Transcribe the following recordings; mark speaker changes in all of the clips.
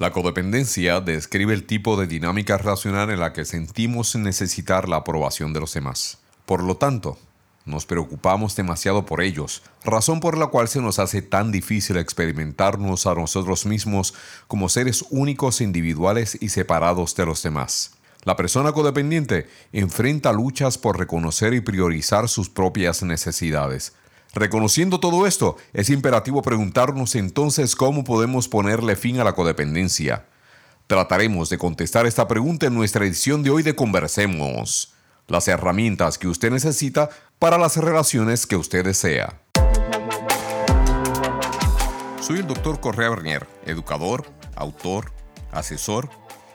Speaker 1: La codependencia describe el tipo de dinámica relacional en la que sentimos necesitar la aprobación de los demás. Por lo tanto, nos preocupamos demasiado por ellos, razón por la cual se nos hace tan difícil experimentarnos a nosotros mismos como seres únicos, individuales y separados de los demás. La persona codependiente enfrenta luchas por reconocer y priorizar sus propias necesidades, Reconociendo todo esto, es imperativo preguntarnos entonces cómo podemos ponerle fin a la codependencia. Trataremos de contestar esta pregunta en nuestra edición de hoy de Conversemos, las herramientas que usted necesita para las relaciones que usted desea. Soy el doctor Correa Bernier, educador, autor, asesor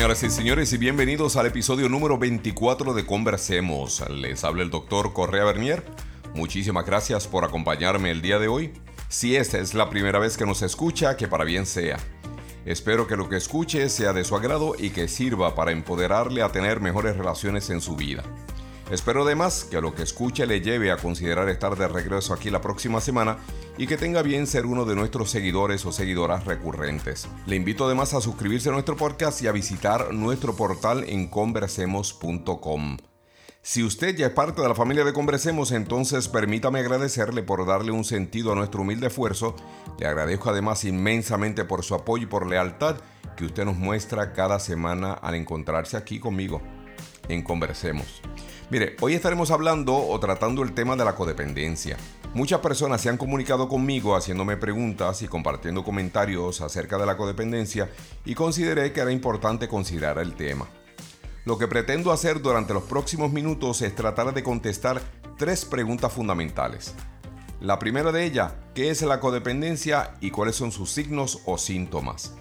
Speaker 1: Señoras y señores? Y bienvenidos al episodio número 24 de Conversemos. Les habla el doctor Correa Bernier. Muchísimas gracias por acompañarme el día de hoy. Si esta es la primera vez que nos escucha, que para bien sea. Espero que lo que escuche sea de su agrado y que sirva para empoderarle a tener mejores relaciones en su vida. Espero además que lo que escuche le lleve a considerar estar de regreso aquí la próxima semana y que tenga bien ser uno de nuestros seguidores o seguidoras recurrentes. Le invito además a suscribirse a nuestro podcast y a visitar nuestro portal en conversemos.com. Si usted ya es parte de la familia de Conversemos, entonces permítame agradecerle por darle un sentido a nuestro humilde esfuerzo. Le agradezco además inmensamente por su apoyo y por lealtad que usted nos muestra cada semana al encontrarse aquí conmigo en Conversemos. Mire, hoy estaremos hablando o tratando el tema de la codependencia. Muchas personas se han comunicado conmigo haciéndome preguntas y compartiendo comentarios acerca de la codependencia y consideré que era importante considerar el tema. Lo que pretendo hacer durante los próximos minutos es tratar de contestar tres preguntas fundamentales. La primera de ellas, ¿qué es la codependencia y cuáles son sus signos o síntomas?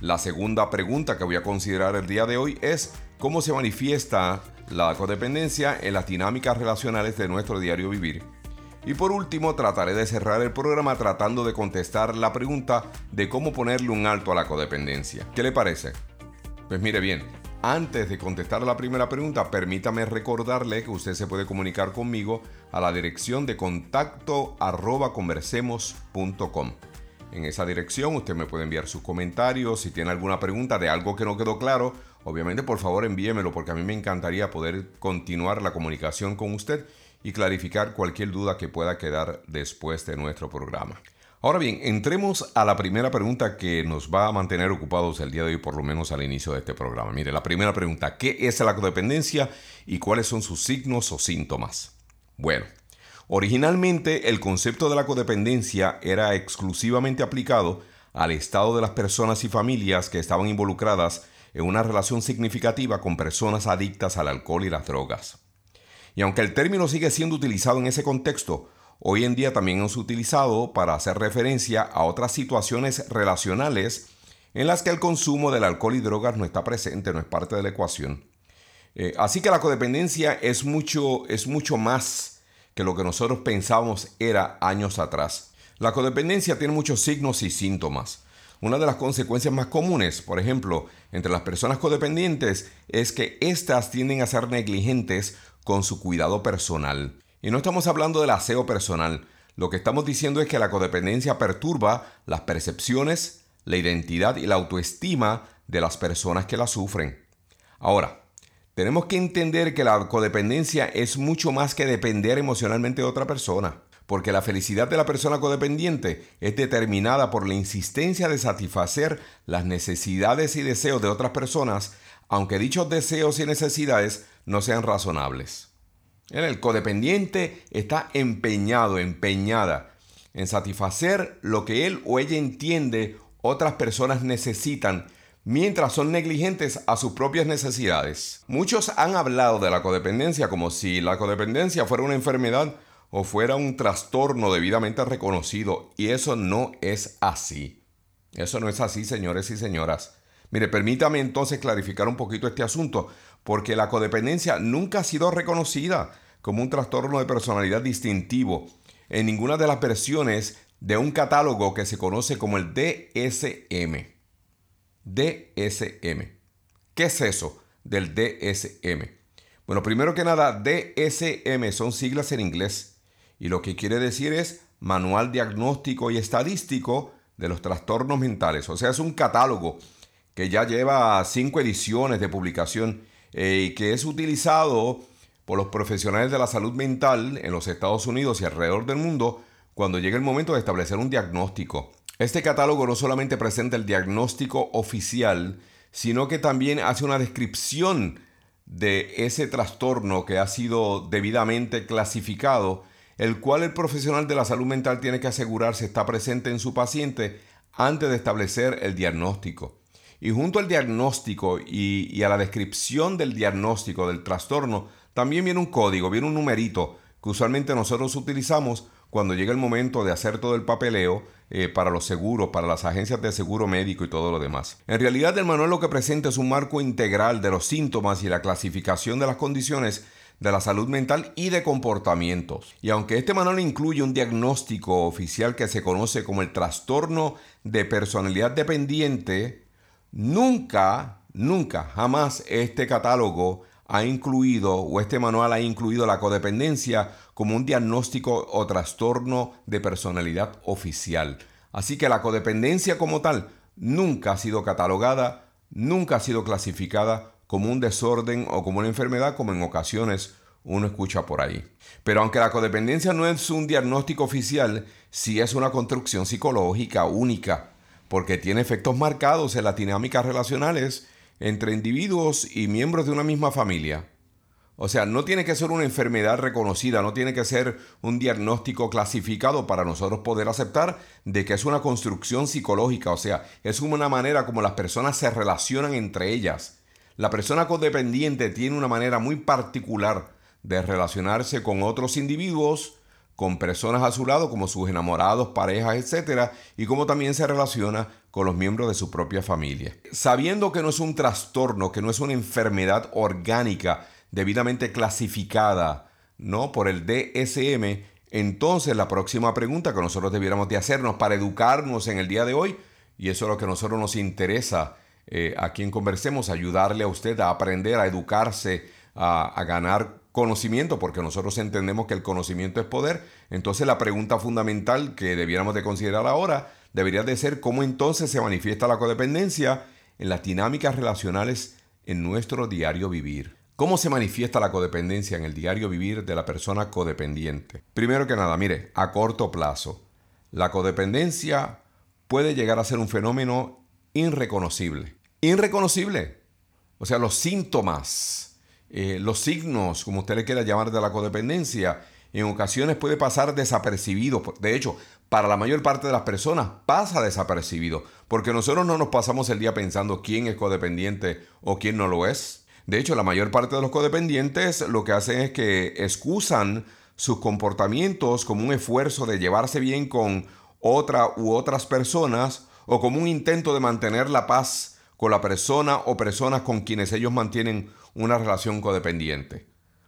Speaker 1: La segunda pregunta que voy a considerar el día de hoy es cómo se manifiesta la codependencia en las dinámicas relacionales de nuestro diario vivir. Y por último, trataré de cerrar el programa tratando de contestar la pregunta de cómo ponerle un alto a la codependencia. ¿Qué le parece? Pues mire bien, antes de contestar la primera pregunta, permítame recordarle que usted se puede comunicar conmigo a la dirección de contacto arroba conversemos.com. En esa dirección usted me puede enviar sus comentarios, si tiene alguna pregunta de algo que no quedó claro Obviamente, por favor, envíemelo porque a mí me encantaría poder continuar la comunicación con usted y clarificar cualquier duda que pueda quedar después de nuestro programa. Ahora bien, entremos a la primera pregunta que nos va a mantener ocupados el día de hoy, por lo menos al inicio de este programa. Mire, la primera pregunta, ¿qué es la codependencia y cuáles son sus signos o síntomas? Bueno, originalmente el concepto de la codependencia era exclusivamente aplicado al estado de las personas y familias que estaban involucradas en una relación significativa con personas adictas al alcohol y las drogas. Y aunque el término sigue siendo utilizado en ese contexto, hoy en día también es utilizado para hacer referencia a otras situaciones relacionales en las que el consumo del alcohol y drogas no está presente, no es parte de la ecuación. Eh, así que la codependencia es mucho, es mucho más que lo que nosotros pensábamos era años atrás. La codependencia tiene muchos signos y síntomas. Una de las consecuencias más comunes, por ejemplo, entre las personas codependientes es que éstas tienden a ser negligentes con su cuidado personal. Y no estamos hablando del aseo personal. Lo que estamos diciendo es que la codependencia perturba las percepciones, la identidad y la autoestima de las personas que la sufren. Ahora, Tenemos que entender que la codependencia es mucho más que depender emocionalmente de otra persona, porque la felicidad de la persona codependiente es determinada por la insistencia de satisfacer las necesidades y deseos de otras personas, aunque dichos deseos y necesidades no sean razonables. El codependiente está empeñado, empeñada en satisfacer lo que él o ella entiende otras personas necesitan mientras son negligentes a sus propias necesidades. Muchos han hablado de la codependencia como si la codependencia fuera una enfermedad o fuera un trastorno debidamente reconocido y eso no es así. Eso no es así, señores y señoras. Mire, permítame entonces clarificar un poquito este asunto, porque la codependencia nunca ha sido reconocida como un trastorno de personalidad distintivo en ninguna de las versiones de un catálogo que se conoce como el DSM. DSM. ¿Qué es eso del DSM? Bueno, primero que nada, DSM son siglas en inglés y lo que quiere decir es Manual Diagnóstico y Estadístico de los Trastornos Mentales. O sea, es un catálogo que ya lleva cinco ediciones de publicación eh, y que es utilizado por los profesionales de la salud mental en los Estados Unidos y alrededor del mundo cuando llega el momento de establecer un diagnóstico. Este catálogo no solamente presenta el diagnóstico oficial, sino que también hace una descripción de ese trastorno que ha sido debidamente clasificado, el cual el profesional de la salud mental tiene que asegurarse está presente en su paciente antes de establecer el diagnóstico. Y junto al diagnóstico y, a la descripción del diagnóstico del trastorno, también viene un código, viene un numerito que usualmente nosotros utilizamos cuando llega el momento de hacer todo el papeleo eh, para los seguros, para las agencias de seguro médico y todo lo demás. En realidad el manual lo que presenta es un marco integral de los síntomas y la clasificación de las condiciones de la salud mental y de comportamientos. Y aunque este manual incluye un diagnóstico oficial que se conoce como el trastorno de personalidad dependiente, nunca, nunca, jamás este catálogo ha incluido o este manual ha incluido la codependencia como un diagnóstico o trastorno de personalidad oficial. Así que la codependencia como tal nunca ha sido catalogada, nunca ha sido clasificada como un desorden o como una enfermedad como en ocasiones uno escucha por ahí. Pero aunque la codependencia no es un diagnóstico oficial, sí es una construcción psicológica única, porque tiene efectos marcados en las dinámicas relacionales entre individuos y miembros de una misma familia. O sea, no tiene que ser una enfermedad reconocida, no tiene que ser un diagnóstico clasificado para nosotros poder aceptar de que es una construcción psicológica, o sea, es una manera como las personas se relacionan entre ellas. La persona codependiente tiene una manera muy particular de relacionarse con otros individuos, con personas a su lado como sus enamorados, parejas, etc. Y cómo también se relaciona con los miembros de su propia familia. Sabiendo que no es un trastorno, que no es una enfermedad orgánica, debidamente clasificada ¿no? por el DSM, entonces la próxima pregunta que nosotros debiéramos de hacernos para educarnos en el día de hoy, y eso es lo que a nosotros nos interesa eh, aquí en Conversemos, ayudarle a usted a aprender, a educarse, a, a ganar conocimiento, porque nosotros entendemos que el conocimiento es poder. Entonces la pregunta fundamental que debiéramos de considerar ahora debería de ser cómo entonces se manifiesta la codependencia en las dinámicas relacionales en nuestro diario vivir. ¿Cómo se manifiesta la codependencia en el diario vivir de la persona codependiente? Primero que nada, mire, a corto plazo, la codependencia puede llegar a ser un fenómeno irreconocible. Irreconocible. O sea, los síntomas, eh, los signos, como usted le quiera llamar, de la codependencia, en ocasiones puede pasar desapercibido. De hecho, para la mayor parte de las personas pasa desapercibido, porque nosotros no nos pasamos el día pensando quién es codependiente o quién no lo es. De hecho, la mayor parte de los codependientes lo que hacen es que excusan sus comportamientos como un esfuerzo de llevarse bien con otra u otras personas o como un intento de mantener la paz con la persona o personas con quienes ellos mantienen una relación codependiente.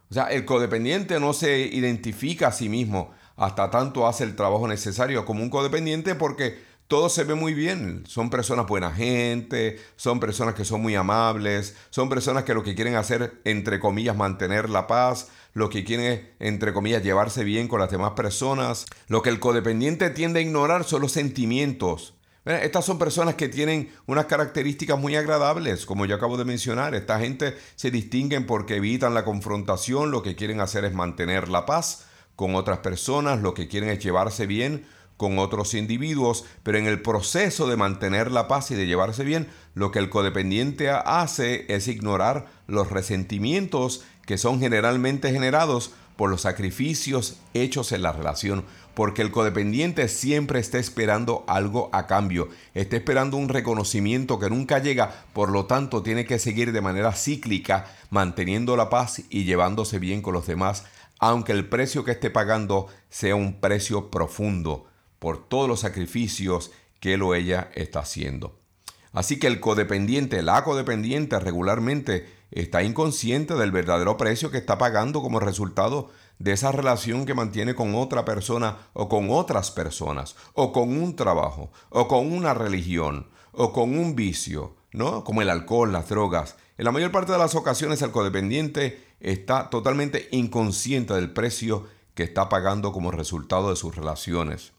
Speaker 1: O sea, el codependiente no se identifica a sí mismo hasta tanto hace el trabajo necesario como un codependiente porque todo se ve muy bien. Son personas buena gente, son personas que son muy amables, son personas que lo que quieren hacer, entre comillas, mantener la paz, lo que quieren entre comillas, llevarse bien con las demás personas. Lo que el codependiente tiende a ignorar son los sentimientos. Estas son personas que tienen unas características muy agradables, como yo acabo de mencionar. Esta gente se distinguen porque evitan la confrontación, lo que quieren hacer es mantener la paz con otras personas, lo que quieren es llevarse bien con otros individuos, pero en el proceso de mantener la paz y de llevarse bien, lo que el codependiente hace es ignorar los resentimientos que son generalmente generados por los sacrificios hechos en la relación, porque el codependiente siempre está esperando algo a cambio, está esperando un reconocimiento que nunca llega, por lo tanto tiene que seguir de manera cíclica manteniendo la paz y llevándose bien con los demás, aunque el precio que esté pagando sea un precio profundo por todos los sacrificios que él o ella está haciendo. Así que el codependiente, la codependiente regularmente está inconsciente del verdadero precio que está pagando como resultado de esa relación que mantiene con otra persona o con otras personas, o con un trabajo, o con una religión, o con un vicio, ¿no? Como el alcohol, las drogas. En la mayor parte de las ocasiones el codependiente está totalmente inconsciente del precio que está pagando como resultado de sus relaciones.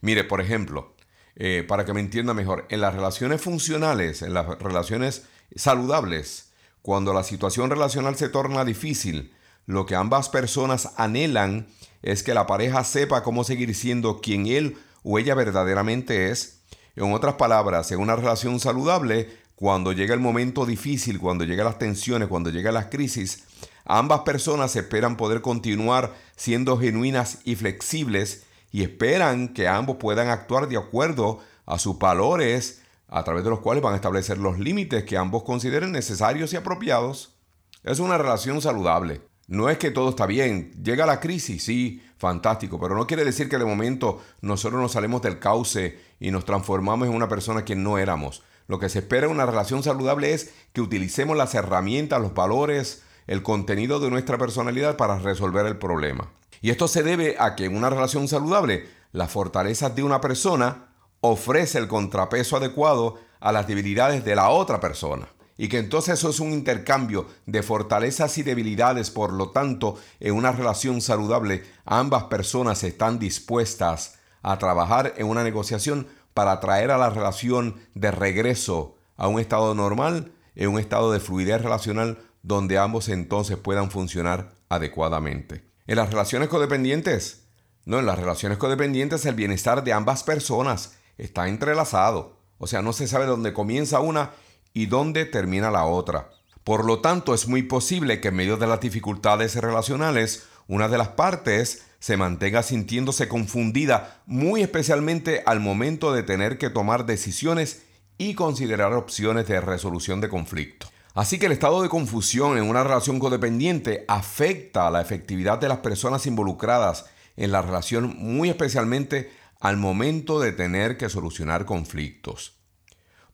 Speaker 1: Mire, por ejemplo, eh, para que me entienda mejor, en las relaciones funcionales, en las relaciones saludables, cuando la situación relacional se torna difícil, lo que ambas personas anhelan es que la pareja sepa cómo seguir siendo quien él o ella verdaderamente es. En otras palabras, en una relación saludable, cuando llega el momento difícil, cuando llegan las tensiones, cuando llegan las crisis, ambas personas esperan poder continuar siendo genuinas y flexibles y esperan que ambos puedan actuar de acuerdo a sus valores, a través de los cuales van a establecer los límites que ambos consideren necesarios y apropiados. Es una relación saludable. No es que todo está bien. Llega la crisis, sí, fantástico, pero no quiere decir que de momento nosotros nos salimos del cauce y nos transformamos en una persona que no éramos. Lo que se espera en una relación saludable es que utilicemos las herramientas, los valores, el contenido de nuestra personalidad para resolver el problema. Y esto se debe a que en una relación saludable, las fortalezas de una persona ofrece el contrapeso adecuado a las debilidades de la otra persona. Y que entonces eso es un intercambio de fortalezas y debilidades. Por lo tanto, en una relación saludable, ambas personas están dispuestas a trabajar en una negociación para traer a la relación de regreso a un estado normal, en un estado de fluidez relacional donde ambos entonces puedan funcionar adecuadamente. En las relaciones codependientes, no, en las relaciones codependientes el bienestar de ambas personas está entrelazado. O sea, no se sabe dónde comienza una y dónde termina la otra. Por lo tanto, es muy posible que en medio de las dificultades relacionales, una de las partes se mantenga sintiéndose confundida, muy especialmente al momento de tener que tomar decisiones y considerar opciones de resolución de conflicto. Así que el estado de confusión en una relación codependiente afecta a la efectividad de las personas involucradas en la relación, muy especialmente al momento de tener que solucionar conflictos.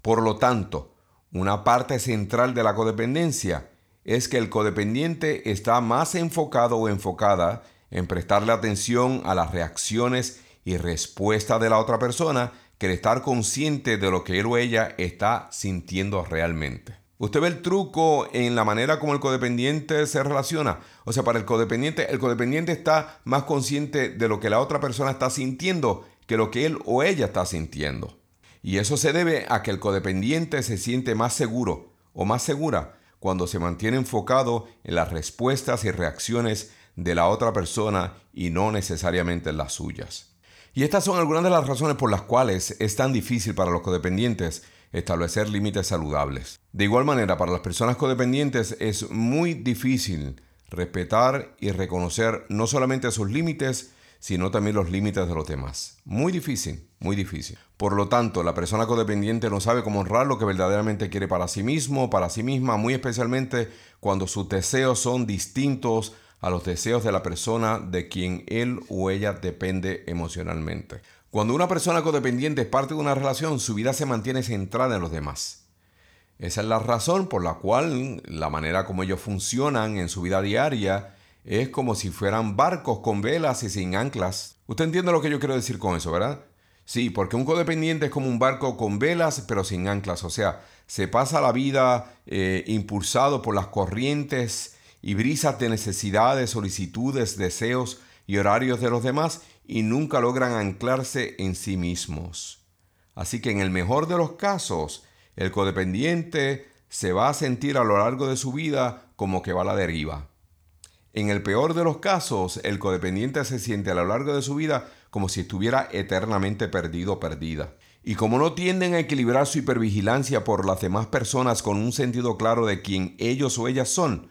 Speaker 1: Por lo tanto, una parte central de la codependencia es que el codependiente está más enfocado o enfocada en prestarle atención a las reacciones y respuestas de la otra persona que el estar consciente de lo que él o ella está sintiendo realmente. Usted ve el truco en la manera como el codependiente se relaciona. O sea, para el codependiente, el codependiente está más consciente de lo que la otra persona está sintiendo que lo que él o ella está sintiendo. Y eso se debe a que el codependiente se siente más seguro o más segura cuando se mantiene enfocado en las respuestas y reacciones de la otra persona y no necesariamente en las suyas. Y estas son algunas de las razones por las cuales es tan difícil para los codependientes establecer límites saludables. De igual manera, para las personas codependientes es muy difícil respetar y reconocer no solamente sus límites, sino también los límites de los demás. Muy difícil, muy difícil. Por lo tanto, la persona codependiente no sabe cómo honrar lo que verdaderamente quiere para sí mismo, para sí misma, muy especialmente cuando sus deseos son distintos a los deseos de la persona de quien él o ella depende emocionalmente. Cuando una persona codependiente es parte de una relación, su vida se mantiene centrada en los demás. Esa es la razón por la cual la manera como ellos funcionan en su vida diaria es como si fueran barcos con velas y sin anclas. Usted entiende lo que yo quiero decir con eso, ¿verdad? Sí, porque un codependiente es como un barco con velas pero sin anclas. O sea, se pasa la vida eh, impulsado por las corrientes y brisas de necesidades, solicitudes, deseos y horarios de los demás y nunca logran anclarse en sí mismos. Así que en el mejor de los casos, el codependiente se va a sentir a lo largo de su vida como que va a la deriva. En el peor de los casos, el codependiente se siente a lo largo de su vida como si estuviera eternamente perdido o perdida. Y como no tienden a equilibrar su hipervigilancia por las demás personas con un sentido claro de quién ellos o ellas son,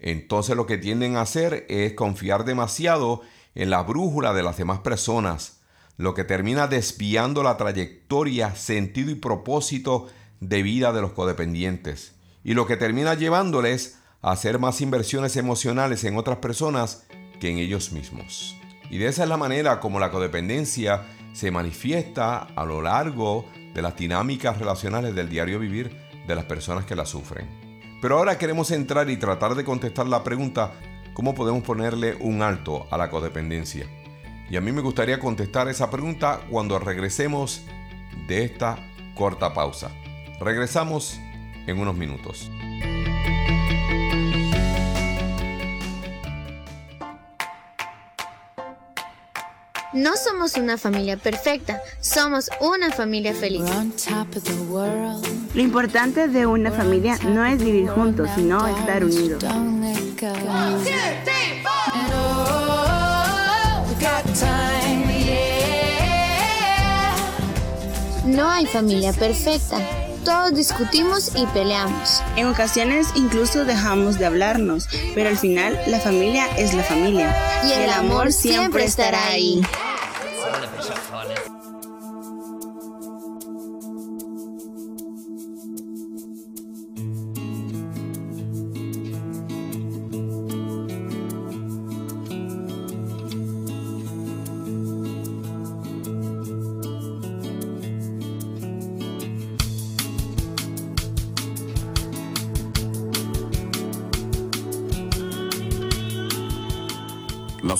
Speaker 1: entonces lo que tienden a hacer es confiar demasiado en la brújula de las demás personas, lo que termina desviando la trayectoria, sentido y propósito de vida de los codependientes, y lo que termina llevándoles hacer más inversiones emocionales en otras personas que en ellos mismos. Y de esa es la manera como la codependencia se manifiesta a lo largo de las dinámicas relacionales del diario vivir de las personas que la sufren. Pero ahora queremos entrar y tratar de contestar la pregunta, ¿cómo podemos ponerle un alto a la codependencia? Y a mí me gustaría contestar esa pregunta cuando regresemos de esta corta pausa. Regresamos en unos minutos.
Speaker 2: No somos una familia perfecta, somos una familia feliz.
Speaker 3: Lo importante de una familia no es vivir juntos, sino estar unidos.
Speaker 2: No hay familia perfecta. Todos discutimos y peleamos.
Speaker 3: En ocasiones incluso dejamos de hablarnos, pero al final la familia es la familia.
Speaker 2: Y el, amor siempre estará ahí.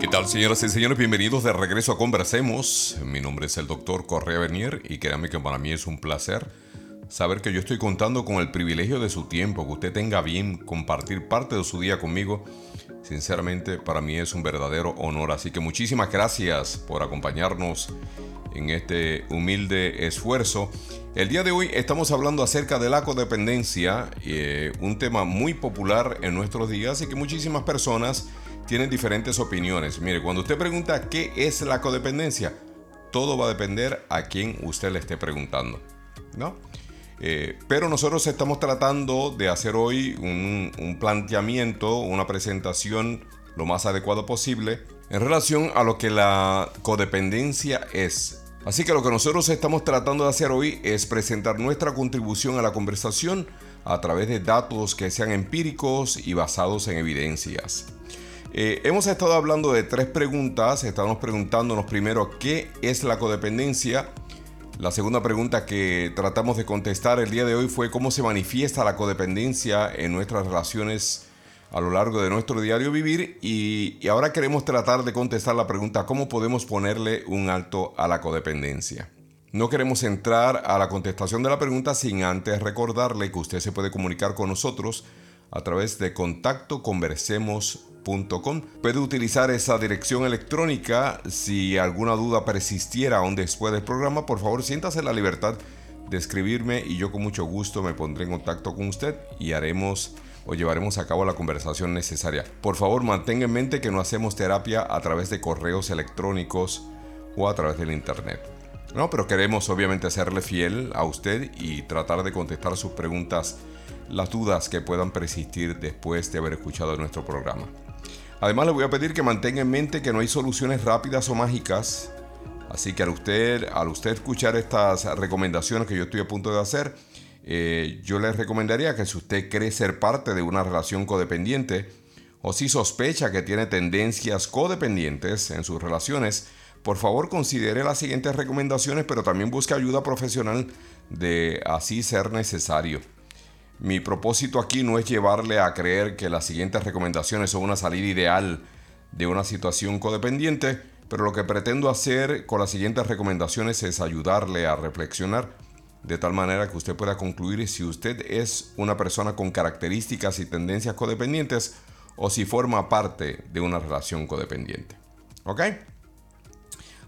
Speaker 1: ¿Qué tal, señoras y señores? Bienvenidos de regreso a Conversemos. Mi nombre es el doctor Correa Bernier y créanme que para mí es un placer saber que yo estoy contando con el privilegio de su tiempo, que usted tenga bien compartir parte de su día conmigo. Sinceramente, para mí es un verdadero honor. Así que muchísimas gracias por acompañarnos en este humilde esfuerzo. El día de hoy estamos hablando acerca de la codependencia, eh, un tema muy popular en nuestros días y que muchísimas personas tienen diferentes opiniones. Mire, cuando usted pregunta qué es la codependencia, todo va a depender a quién usted le esté preguntando, ¿no? Eh, pero nosotros estamos tratando de hacer hoy un, un planteamiento, una presentación lo más adecuado posible en relación a lo que la codependencia es. Así que lo que nosotros estamos tratando de hacer hoy es presentar nuestra contribución a la conversación a través de datos que sean empíricos y basados en evidencias. Eh, hemos estado hablando de tres preguntas. Estamos preguntándonos primero qué es la codependencia. La segunda pregunta que tratamos de contestar el día de hoy fue cómo se manifiesta la codependencia en nuestras relaciones a lo largo de nuestro diario vivir y, ahora queremos tratar de contestar la pregunta cómo podemos ponerle un alto a la codependencia. No queremos entrar a la contestación de la pregunta sin antes recordarle que usted se puede comunicar con nosotros a través de contacto conversemos.com. Puede utilizar esa dirección electrónica si alguna duda persistiera aún después del programa. Por favor, siéntase la libertad de escribirme y yo con mucho gusto me pondré en contacto con usted y haremos o llevaremos a cabo la conversación necesaria. Por favor, mantenga en mente que no hacemos terapia a través de correos electrónicos o a través del internet. No, pero queremos obviamente serle fiel a usted y tratar de contestar sus preguntas, las dudas que puedan persistir después de haber escuchado nuestro programa. Además, le voy a pedir que mantenga en mente que no hay soluciones rápidas o mágicas Así que al usted, al usted escuchar estas recomendaciones que yo estoy a punto de hacer, eh, yo les recomendaría que si usted cree ser parte de una relación codependiente o si sospecha que tiene tendencias codependientes en sus relaciones, por favor considere las siguientes recomendaciones, pero también busque ayuda profesional de así ser necesario. Mi propósito aquí no es llevarle a creer que las siguientes recomendaciones son una salida ideal de una situación codependiente, pero lo que pretendo hacer con las siguientes recomendaciones es ayudarle a reflexionar de tal manera que usted pueda concluir si usted es una persona con características y tendencias codependientes o si forma parte de una relación codependiente. ¿Ok?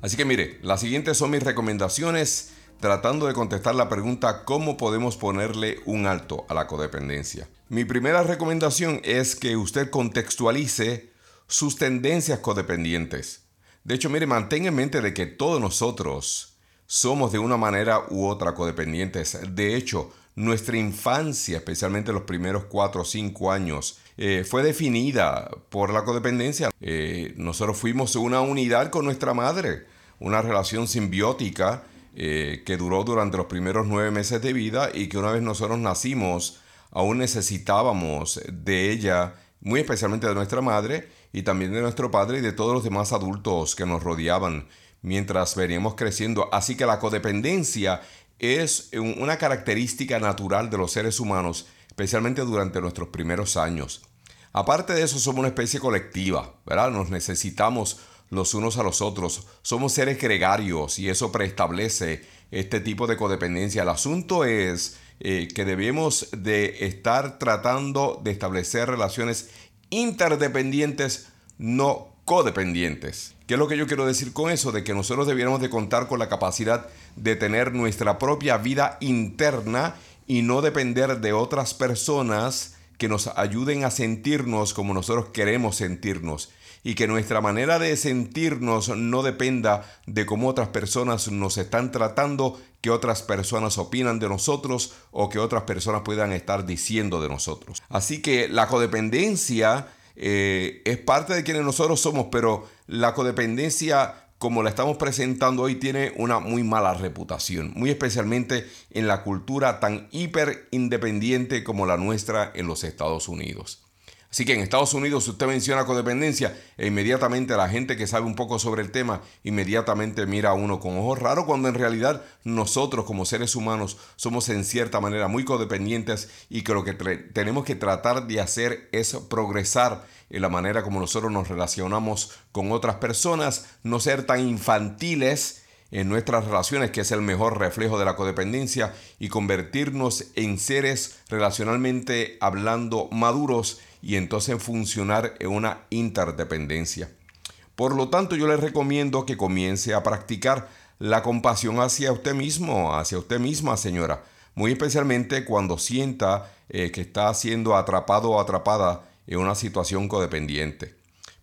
Speaker 1: Así que mire, las siguientes son mis recomendaciones tratando de contestar la pregunta ¿cómo podemos ponerle un alto a la codependencia? Mi primera recomendación es que usted contextualice sus tendencias codependientes. De hecho, mire, mantenga en mente de que todos nosotros somos de una manera u otra codependientes. De hecho, nuestra infancia, especialmente los primeros 4 o 5 años, eh, fue definida por la codependencia. Eh, nosotros fuimos una unidad con nuestra madre, una relación simbiótica eh, que duró durante los primeros nueve meses de vida y que una vez nosotros nacimos, aún necesitábamos de ella, muy especialmente de nuestra madre, y también de nuestro padre y de todos los demás adultos que nos rodeaban mientras veníamos creciendo. Así que la codependencia es una característica natural de los seres humanos, especialmente durante nuestros primeros años. Aparte de eso, somos una especie colectiva, ¿verdad? Nos necesitamos los unos a los otros. Somos seres gregarios y eso preestablece este tipo de codependencia. El asunto es eh, que debemos de estar tratando de establecer relaciones interdependientes, no codependientes. ¿Qué es lo que yo quiero decir con eso? De que nosotros debiéramos de contar con la capacidad de tener nuestra propia vida interna y no depender de otras personas que nos ayuden a sentirnos como nosotros queremos sentirnos y que nuestra manera de sentirnos no dependa de cómo otras personas nos están tratando, que otras personas opinan de nosotros o que otras personas puedan estar diciendo de nosotros. Así que la codependencia eh, es parte de quienes nosotros somos, pero la codependencia como la estamos presentando hoy tiene una muy mala reputación, muy especialmente en la cultura tan hiper independiente como la nuestra en los Estados Unidos. Así que en Estados Unidos usted menciona codependencia e inmediatamente la gente que sabe un poco sobre el tema inmediatamente mira a uno con ojos raros cuando en realidad nosotros como seres humanos somos en cierta manera muy codependientes y que lo que tenemos que tratar de hacer es progresar en la manera como nosotros nos relacionamos con otras personas, no ser tan infantiles en nuestras relaciones, que es el mejor reflejo de la codependencia, y convertirnos en seres relacionalmente hablando maduros y entonces funcionar en una interdependencia. Por lo tanto, yo le recomiendo que comience a practicar la compasión hacia usted mismo, hacia usted misma, señora, muy especialmente cuando sienta eh, que está siendo atrapado o atrapada en una situación codependiente.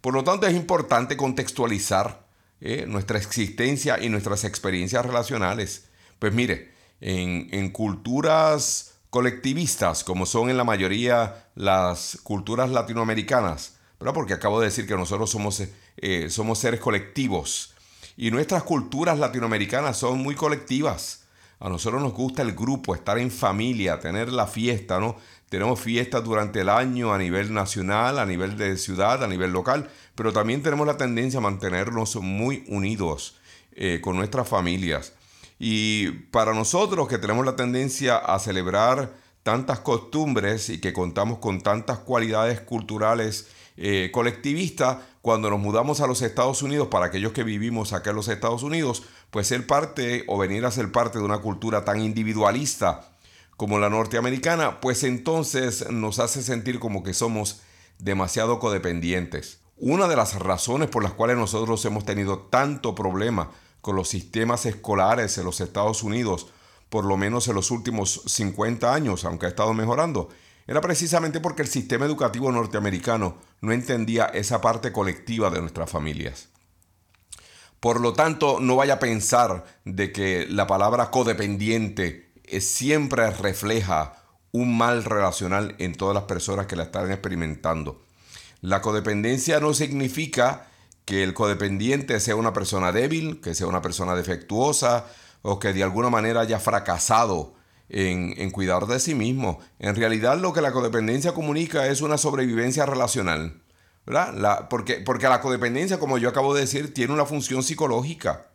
Speaker 1: Por lo tanto, es importante contextualizar eh, nuestra existencia y nuestras experiencias relacionales. Pues mire, en, en culturas colectivistas, como son en la mayoría las culturas latinoamericanas, ¿verdad? porque acabo de decir que nosotros somos, eh, somos seres colectivos y nuestras culturas latinoamericanas son muy colectivas. A nosotros nos gusta el grupo, estar en familia, tener la fiesta, ¿no? Tenemos fiestas durante el año a nivel nacional, a nivel de ciudad, a nivel local, pero también tenemos la tendencia a mantenernos muy unidos eh, con nuestras familias. Y para nosotros que tenemos la tendencia a celebrar tantas costumbres y que contamos con tantas cualidades culturales eh, colectivistas, cuando nos mudamos a los Estados Unidos, para aquellos que vivimos acá en los Estados Unidos, pues ser parte o venir a ser parte de una cultura tan individualista como la norteamericana, pues entonces nos hace sentir como que somos demasiado codependientes. Una de las razones por las cuales nosotros hemos tenido tanto problema con los sistemas escolares en los Estados Unidos, por lo menos en los últimos 50 años, aunque ha estado mejorando, era precisamente porque el sistema educativo norteamericano no entendía esa parte colectiva de nuestras familias. Por lo tanto, no vaya a pensar de que la palabra codependiente siempre refleja un mal relacional en todas las personas que la están experimentando. La codependencia no significa que el codependiente sea una persona débil, que sea una persona defectuosa o que de alguna manera haya fracasado en, cuidar de sí mismo. En realidad lo que la codependencia comunica es una sobrevivencia relacional. ¿verdad? porque, porque la codependencia, como yo acabo de decir, tiene una función psicológica.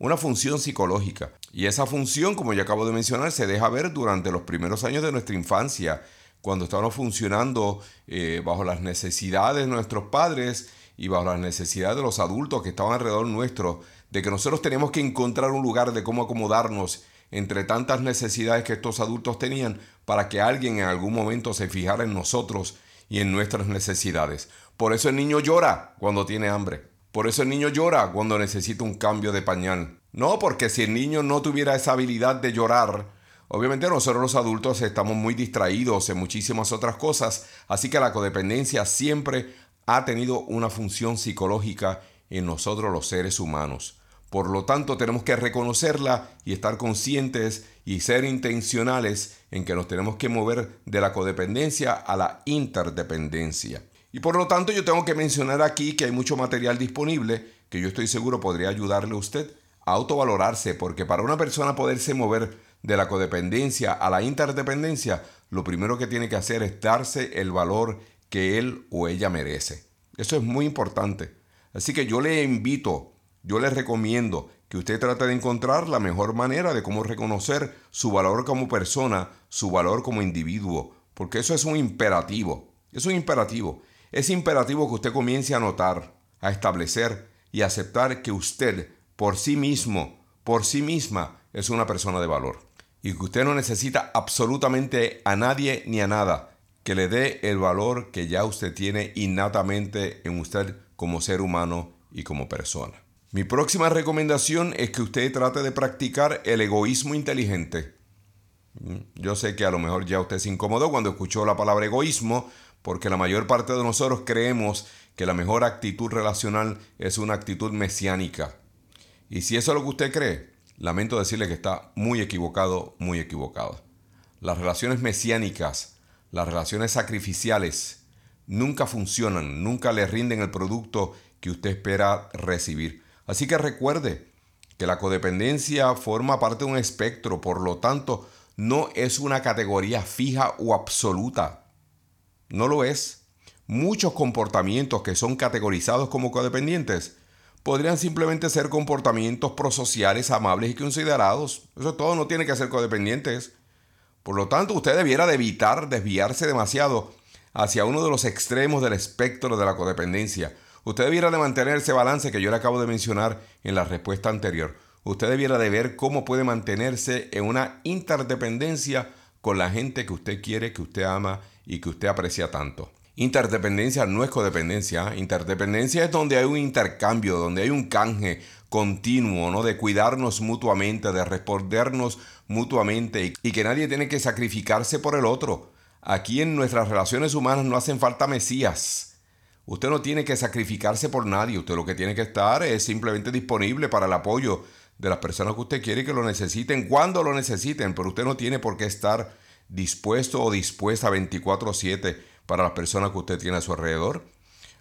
Speaker 1: Una función psicológica. Y esa función, como yo acabo de mencionar, se deja ver durante los primeros años de nuestra infancia, cuando estamos funcionando eh, bajo las necesidades de nuestros padres y bajo las necesidades de los adultos que estaban alrededor nuestro, de que nosotros tenemos que encontrar un lugar de cómo acomodarnos entre tantas necesidades que estos adultos tenían para que alguien en algún momento se fijara en nosotros y en nuestras necesidades. Por eso el niño llora cuando tiene hambre. Por eso el niño llora cuando necesita un cambio de pañal. No porque si el niño no tuviera esa habilidad de llorar, obviamente nosotros los adultos estamos muy distraídos en muchísimas otras cosas, así que la codependencia siempre ha tenido una función psicológica en nosotros los seres humanos. Por lo tanto, tenemos que reconocerla y estar conscientes y ser intencionales en que nos tenemos que mover de la codependencia a la interdependencia. Y por lo tanto, yo tengo que mencionar aquí que hay mucho material disponible que yo estoy seguro podría ayudarle a usted a autovalorarse, porque para una persona poderse mover de la codependencia a la interdependencia, lo primero que tiene que hacer es darse el valor que él o ella merece. Eso es muy importante. Así que yo le invito yo les recomiendo que usted trate de encontrar la mejor manera de cómo reconocer su valor como persona, su valor como individuo, porque eso es un imperativo. Es un imperativo. Es imperativo que usted comience a notar, a establecer y aceptar que usted, por sí mismo, por sí misma, es una persona de valor. Y que usted no necesita absolutamente a nadie ni a nada que le dé el valor que ya usted tiene innatamente en usted como ser humano y como persona. Mi próxima recomendación es que usted trate de practicar el egoísmo inteligente. Mm, yo sé que a lo mejor ya usted se incomodó cuando escuchó la palabra egoísmo, porque la mayor parte de nosotros creemos que la mejor actitud relacional es una actitud mesiánica. Y si eso es lo que usted cree, lamento decirle que está muy equivocado, muy equivocado. Las relaciones mesiánicas, las relaciones sacrificiales, nunca funcionan, nunca le rinden el producto que usted espera recibir. Así que recuerde que la codependencia forma parte de un espectro, por lo tanto, no es una categoría fija o absoluta. No lo es. Muchos comportamientos que son categorizados como codependientes podrían simplemente ser comportamientos prosociales, amables y considerados. Eso todo no tiene que ser codependientes. Por lo tanto, usted debiera evitar desviarse demasiado hacia uno de los extremos del espectro de la codependencia Usted debiera de mantener ese balance que yo le acabo de mencionar en la respuesta anterior. Usted debiera de ver cómo puede mantenerse en una interdependencia con la gente que usted quiere, que usted ama y que usted aprecia tanto. Interdependencia no es codependencia. Interdependencia es donde hay un intercambio, donde hay un canje continuo, ¿no? De cuidarnos mutuamente, de respondernos mutuamente y que nadie tiene que sacrificarse por el otro. Aquí en nuestras relaciones humanas no hacen falta mesías. Usted no tiene que sacrificarse por nadie, usted lo que tiene que estar es simplemente disponible para el apoyo de las personas que usted quiere que lo necesiten, cuando lo necesiten, pero usted no tiene por qué estar dispuesto o dispuesta 24/7 para las personas que usted tiene a su alrededor.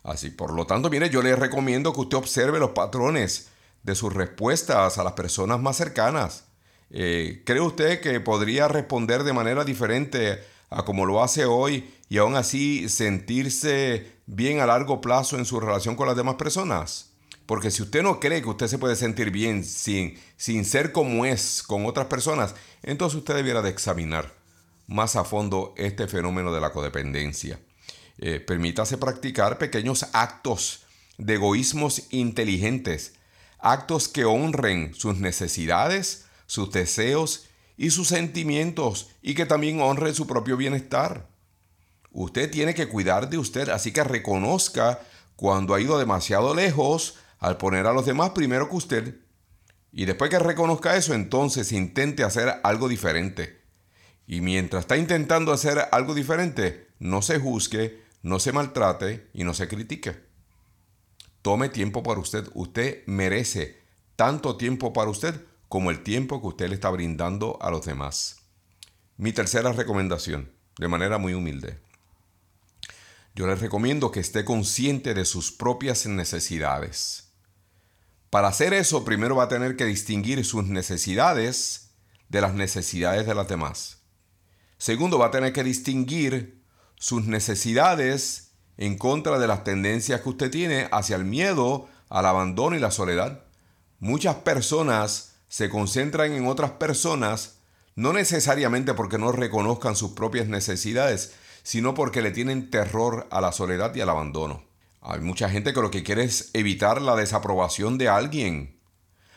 Speaker 1: Así, por lo tanto, mire, yo le recomiendo que usted observe los patrones de sus respuestas a las personas más cercanas. Eh, ¿Cree usted que podría responder de manera diferente a como lo hace hoy y aún así sentirse bien a largo plazo en su relación con las demás personas? Porque si usted no cree que usted se puede sentir bien sin, sin ser como es con otras personas, entonces usted debiera de examinar más a fondo este fenómeno de la codependencia. Eh, permítase practicar pequeños actos de egoísmos inteligentes, actos que honren sus necesidades, sus deseos y sus sentimientos y que también honren su propio bienestar. Usted tiene que cuidar de usted, así que reconozca cuando ha ido demasiado lejos al poner a los demás primero que usted. Y después que reconozca eso, entonces intente hacer algo diferente. Y mientras está intentando hacer algo diferente, no se juzgue, no se maltrate y no se critique. Tome tiempo para usted. Usted merece tanto tiempo para usted como el tiempo que usted le está brindando a los demás. Mi tercera recomendación, de manera muy humilde. Yo le recomiendo que esté consciente de sus propias necesidades. Para hacer eso, primero va a tener que distinguir sus necesidades de las necesidades de las demás. Segundo, va a tener que distinguir sus necesidades en contra de las tendencias que usted tiene hacia el miedo, al abandono y la soledad. Muchas personas se concentran en otras personas no necesariamente porque no reconozcan sus propias necesidades, sino porque le tienen terror a la soledad y al abandono. Hay mucha gente que lo que quiere es evitar la desaprobación de alguien.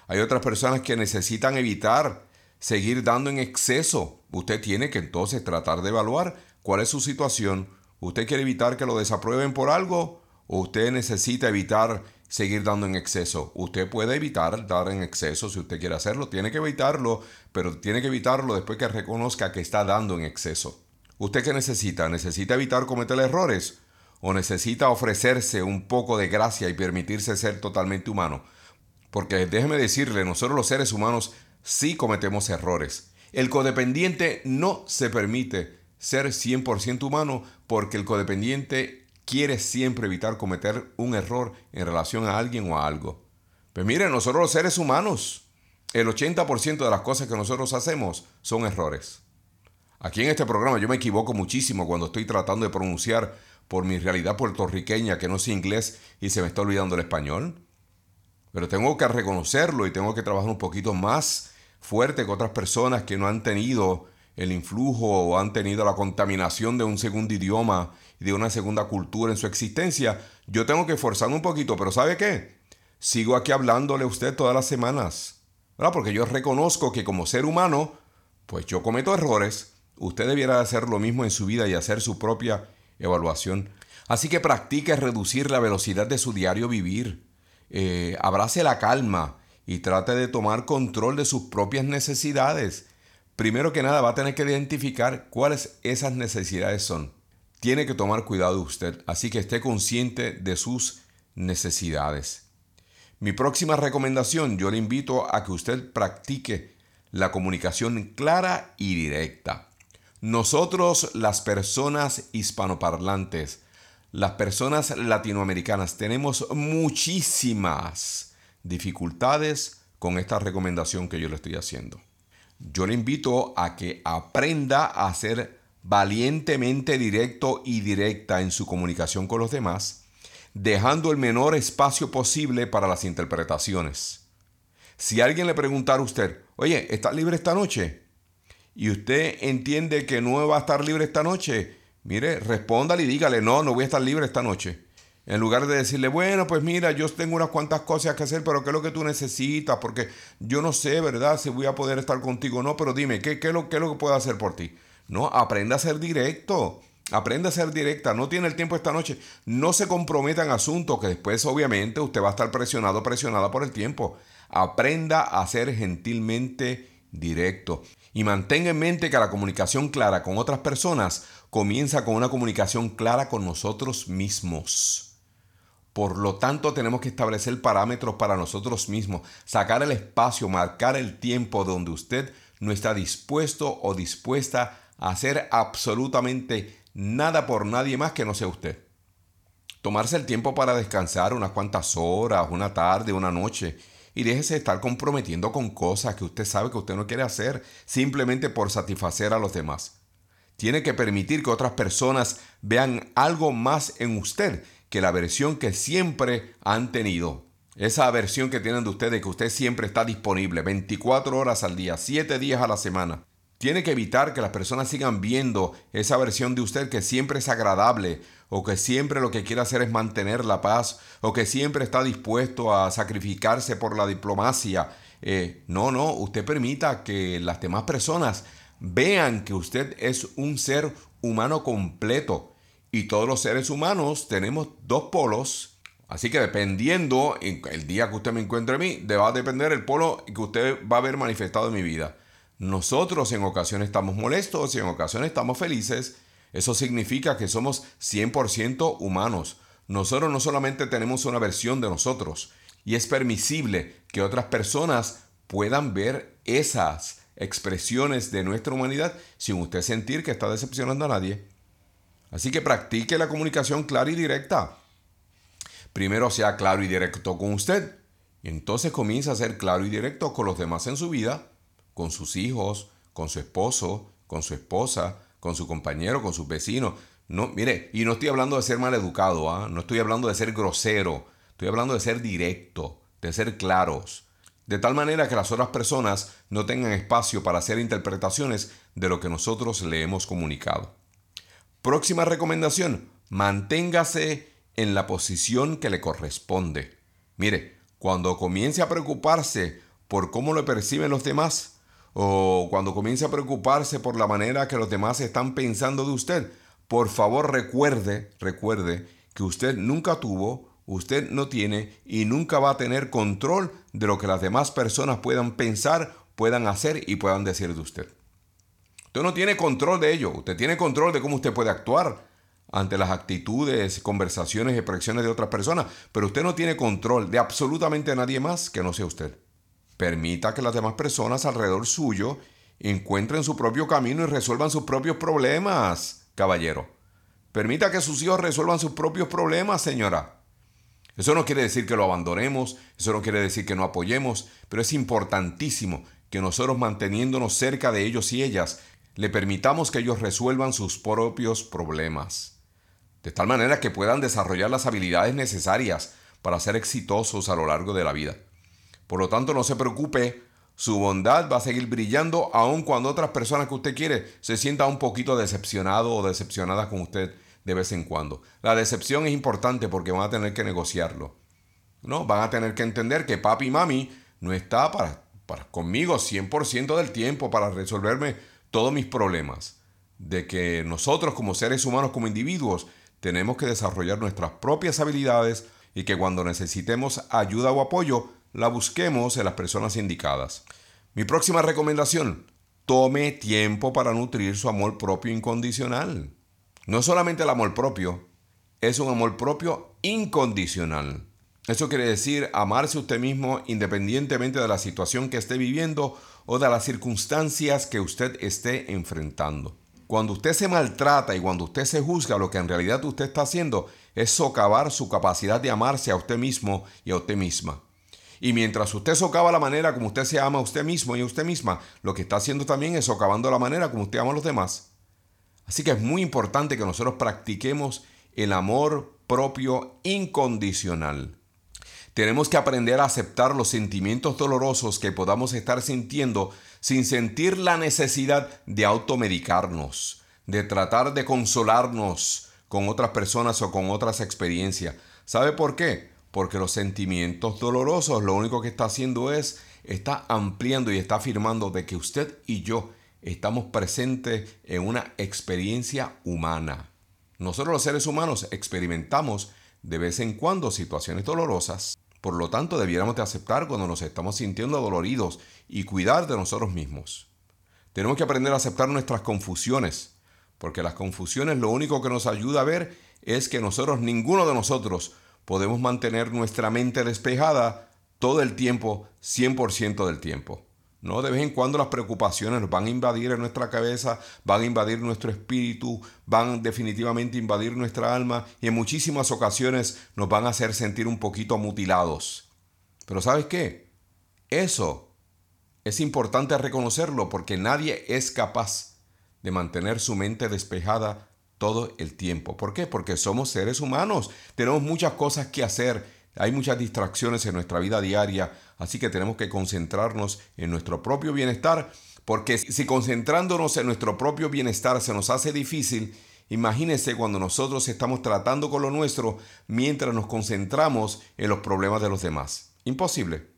Speaker 1: Hay otras personas que necesitan evitar seguir dando en exceso. Usted tiene que entonces tratar de evaluar cuál es su situación. ¿Usted quiere evitar que lo desaprueben por algo? ¿O usted necesita evitar seguir dando en exceso. Usted puede evitar dar en exceso si usted quiere hacerlo, tiene que evitarlo, pero tiene que evitarlo después que reconozca que está dando en exceso. ¿Usted qué necesita? ¿Necesita evitar cometer errores? ¿O necesita ofrecerse un poco de gracia y permitirse ser totalmente humano? Porque déjeme decirle, nosotros los seres humanos sí cometemos errores. El codependiente no se permite ser 100% humano porque el codependiente quiere siempre evitar cometer un error en relación a alguien o a algo. Pues miren, nosotros los seres humanos, el 80% de las cosas que nosotros hacemos son errores. Aquí en este programa yo me equivoco muchísimo cuando estoy tratando de pronunciar por mi realidad puertorriqueña que no sé inglés y se me está olvidando el español. Pero tengo que reconocerlo y tengo que trabajar un poquito más fuerte que otras personas que no han tenido el influjo o han tenido la contaminación de un segundo idioma y de una segunda cultura en su existencia, yo tengo que esforzarme un poquito, pero ¿sabe qué? Sigo aquí hablándole a usted todas las semanas, ¿verdad? Porque yo reconozco que como ser humano, pues yo cometo errores, usted debiera hacer lo mismo en su vida y hacer su propia evaluación. Así que practique reducir la velocidad de su diario vivir, eh, abrace la calma y trate de tomar control de sus propias necesidades. Primero que nada va a tener que identificar cuáles esas necesidades son tiene que tomar cuidado usted, así que esté consciente de sus necesidades. Mi próxima recomendación, yo le invito a que usted practique la comunicación clara y directa. Nosotros, las personas hispanoparlantes, las personas latinoamericanas, tenemos muchísimas dificultades con esta recomendación que yo le estoy haciendo. Yo le invito a que aprenda a ser valientemente directo y directa en su comunicación con los demás, dejando el menor espacio posible para las interpretaciones. Si alguien le preguntara a usted, oye, ¿estás libre esta noche? Y usted entiende que no va a estar libre esta noche, mire, respóndale y dígale, no, no voy a estar libre esta noche. En lugar de decirle, bueno, pues mira, yo tengo unas cuantas cosas que hacer, pero ¿qué es lo que tú necesitas? Porque yo no sé, ¿verdad? Si voy a poder estar contigo o no, pero dime, ¿qué, qué, lo, ¿qué es lo que puedo hacer por ti? No, aprenda a ser directo. Aprenda a ser directa. No tiene el tiempo esta noche. No se comprometa en asuntos que después obviamente usted va a estar presionado, presionada por el tiempo. Aprenda a ser gentilmente directo. Y mantenga en mente que la comunicación clara con otras personas comienza con una comunicación clara con nosotros mismos. Por lo tanto, tenemos que establecer parámetros para nosotros mismos, sacar el espacio, marcar el tiempo donde usted no está dispuesto o dispuesta hacer absolutamente nada por nadie más que no sea usted. Tomarse el tiempo para descansar unas cuantas horas, una tarde, una noche, y déjese de estar comprometiendo con cosas que usted sabe que usted no quiere hacer simplemente por satisfacer a los demás. Tiene que permitir que otras personas vean algo más en usted que la versión que siempre han tenido. Esa versión que tienen de usted que usted siempre está disponible 24 horas al día, 7 días a la semana. Tiene que evitar que las personas sigan viendo esa versión de usted que siempre es agradable o que siempre lo que quiere hacer es mantener la paz o que siempre está dispuesto a sacrificarse por la diplomacia. Eh, no, no, usted permita que las demás personas vean que usted es un ser humano completo y todos los seres humanos tenemos dos polos. Así que dependiendo el día que usted me encuentre a mí, va a depender el polo que usted va a ver manifestado en mi vida. Nosotros en ocasiones estamos molestos y en ocasiones estamos felices. Eso significa que somos 100% humanos. Nosotros no solamente tenemos una versión de nosotros y es permisible que otras personas puedan ver esas expresiones de nuestra humanidad sin usted sentir que está decepcionando a nadie. Así que practique la comunicación clara y directa. Primero sea claro y directo con usted. Y entonces comienza a ser claro y directo con los demás en su vida, con sus hijos, con su esposo, con su esposa, con su compañero, con sus vecinos. No, mire, y no estoy hablando de ser mal educado, ¿ah? no estoy hablando de ser grosero, estoy hablando de ser directo, de ser claros, de tal manera que las otras personas no tengan espacio para hacer interpretaciones de lo que nosotros le hemos comunicado. Próxima recomendación, manténgase en la posición que le corresponde. Mire, cuando comience a preocuparse por cómo lo perciben los demás, o cuando comience a preocuparse por la manera que los demás están pensando de usted, por favor recuerde, recuerde que usted nunca tuvo, usted no tiene y nunca va a tener control de lo que las demás personas puedan pensar, puedan hacer y puedan decir de usted. Usted no tiene control de ello, usted tiene control de cómo usted puede actuar ante las actitudes, conversaciones y expresiones de otras personas, pero usted no tiene control de absolutamente nadie más que no sea usted. Permita que las demás personas alrededor suyo encuentren su propio camino y resuelvan sus propios problemas, caballero. Permita que sus hijos resuelvan sus propios problemas, señora. Eso no quiere decir que lo abandonemos, eso no quiere decir que no apoyemos, pero es importantísimo que nosotros manteniéndonos cerca de ellos y ellas, le permitamos que ellos resuelvan sus propios problemas. De tal manera que puedan desarrollar las habilidades necesarias para ser exitosos a lo largo de la vida. Por lo tanto, no se preocupe, su bondad va a seguir brillando aun cuando otras personas que usted quiere se sientan un poquito decepcionado o decepcionadas con usted de vez en cuando. La decepción es importante porque van a tener que negociarlo. ¿no? Van a tener que entender que papi y mami no está para, para conmigo 100% del tiempo para resolverme todos mis problemas. De que nosotros como seres humanos, como individuos, tenemos que desarrollar nuestras propias habilidades y que cuando necesitemos ayuda o apoyo, la busquemos en las personas indicadas. Mi próxima recomendación, tome tiempo para nutrir su amor propio incondicional. No solamente el amor propio, es un amor propio incondicional. Eso quiere decir amarse usted mismo independientemente de la situación que esté viviendo o de las circunstancias que usted esté enfrentando. Cuando usted se maltrata y cuando usted se juzga, lo que en realidad usted está haciendo es socavar su capacidad de amarse a usted mismo y a usted misma. Y mientras usted socava la manera como usted se ama a usted mismo y a usted misma, lo que está haciendo también es socavando la manera como usted ama a los demás. Así que es muy importante que nosotros practiquemos el amor propio incondicional. Tenemos que aprender a aceptar los sentimientos dolorosos que podamos estar sintiendo sin sentir la necesidad de automedicarnos, de tratar de consolarnos con otras personas o con otras experiencias. ¿Sabe por qué? Porque los sentimientos dolorosos lo único que está haciendo es, está ampliando y está afirmando de que usted y yo estamos presentes en una experiencia humana. Nosotros los seres humanos experimentamos de vez en cuando situaciones dolorosas, por lo tanto debiéramos de aceptar cuando nos estamos sintiendo doloridos y cuidar de nosotros mismos. Tenemos que aprender a aceptar nuestras confusiones, porque las confusiones lo único que nos ayuda a ver es que nosotros, ninguno de nosotros, podemos mantener nuestra mente despejada todo el tiempo, 100% del tiempo. No, de vez en cuando las preocupaciones van a invadir en nuestra cabeza, van a invadir nuestro espíritu, van definitivamente a invadir nuestra alma y en muchísimas ocasiones nos van a hacer sentir un poquito mutilados. Pero ¿sabes qué? Eso es importante reconocerlo porque nadie es capaz de mantener su mente despejada todo el tiempo. ¿Por qué? Porque somos seres humanos, tenemos muchas cosas que hacer, hay muchas distracciones en nuestra vida diaria, así que tenemos que concentrarnos en nuestro propio bienestar, porque si concentrándonos en nuestro propio bienestar se nos hace difícil, imagínense cuando nosotros estamos tratando con lo nuestro mientras nos concentramos en los problemas de los demás. Imposible.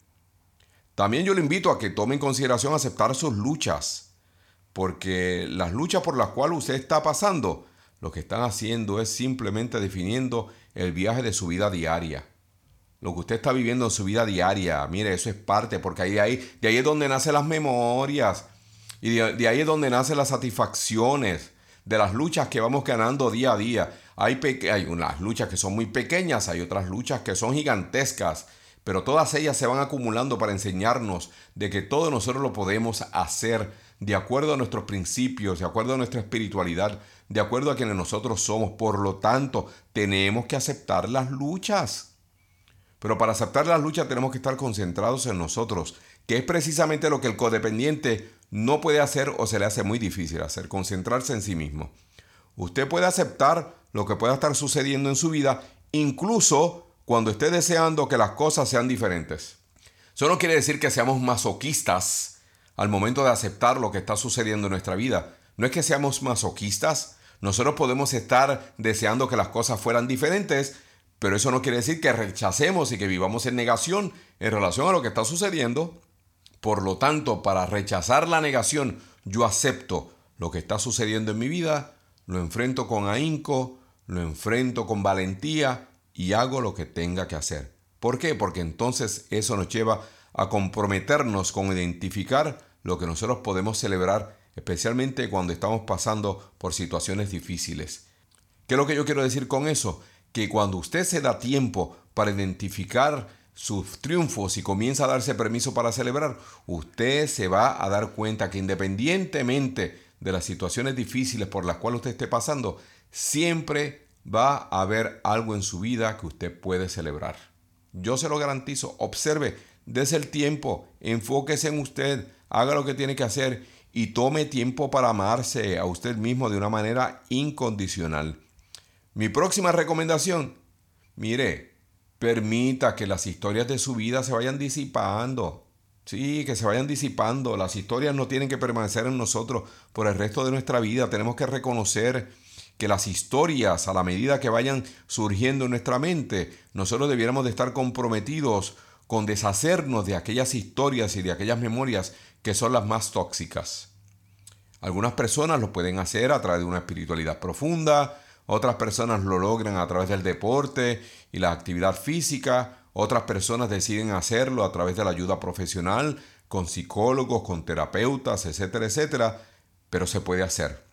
Speaker 1: También yo le invito a que tome en consideración aceptar sus luchas, porque las luchas por las cuales usted está pasando, lo que están haciendo es simplemente definiendo el viaje de su vida diaria. Lo que usted está viviendo en su vida diaria, mire, eso es parte, porque ahí, ahí, de ahí es donde nacen las memorias. Y de, ahí es donde nacen las satisfacciones de las luchas que vamos ganando día a día. Hay, hay unas luchas que son muy pequeñas, hay otras luchas que son gigantescas. pero todas ellas se van acumulando para enseñarnos de que todo nosotros lo podemos hacer de acuerdo a nuestros principios, de acuerdo a nuestra espiritualidad, de acuerdo a quienes nosotros somos. Por lo tanto, tenemos que aceptar las luchas. Pero para aceptar las luchas tenemos que estar concentrados en nosotros, que es precisamente lo que el codependiente no puede hacer o se le hace muy difícil hacer, concentrarse en sí mismo. Usted puede aceptar lo que pueda estar sucediendo en su vida, incluso cuando esté deseando que las cosas sean diferentes. Eso no quiere decir que seamos masoquistas al momento de aceptar lo que está sucediendo en nuestra vida. No es que seamos masoquistas, nosotros podemos estar deseando que las cosas fueran diferentes, pero eso no quiere decir que rechacemos y que vivamos en negación en relación a lo que está sucediendo. Por lo tanto, para rechazar la negación, yo acepto lo que está sucediendo en mi vida, lo enfrento con ahínco, lo enfrento con valentía y hago lo que tenga que hacer. ¿Por qué? Porque entonces eso nos lleva a comprometernos con identificar lo que nosotros podemos celebrar, especialmente cuando estamos pasando por situaciones difíciles. ¿Qué es lo que yo quiero decir con eso? Que cuando usted se da tiempo para identificar sus triunfos y comienza a darse permiso para celebrar, usted se va a dar cuenta que independientemente de las situaciones difíciles por las cuales usted esté pasando, siempre va a haber algo en su vida que usted puede celebrar. Yo se lo garantizo. Observe, dése el tiempo, enfóquese en usted, haga lo que tiene que hacer y tome tiempo para amarse a usted mismo de una manera incondicional. Mi próxima recomendación, mire, permita que las historias de su vida se vayan disipando. Sí, que se vayan disipando. Las historias no tienen que permanecer en nosotros por el resto de nuestra vida. Tenemos que reconocer que las historias, a la medida que vayan surgiendo en nuestra mente, nosotros debiéramos de estar comprometidos con deshacernos de aquellas historias y de aquellas memorias que son las más tóxicas. Algunas personas lo pueden hacer a través de una espiritualidad profunda, otras personas lo logran a través del deporte y la actividad física, otras personas deciden hacerlo a través de la ayuda profesional, con psicólogos, con terapeutas, etcétera, etcétera, pero se puede hacer.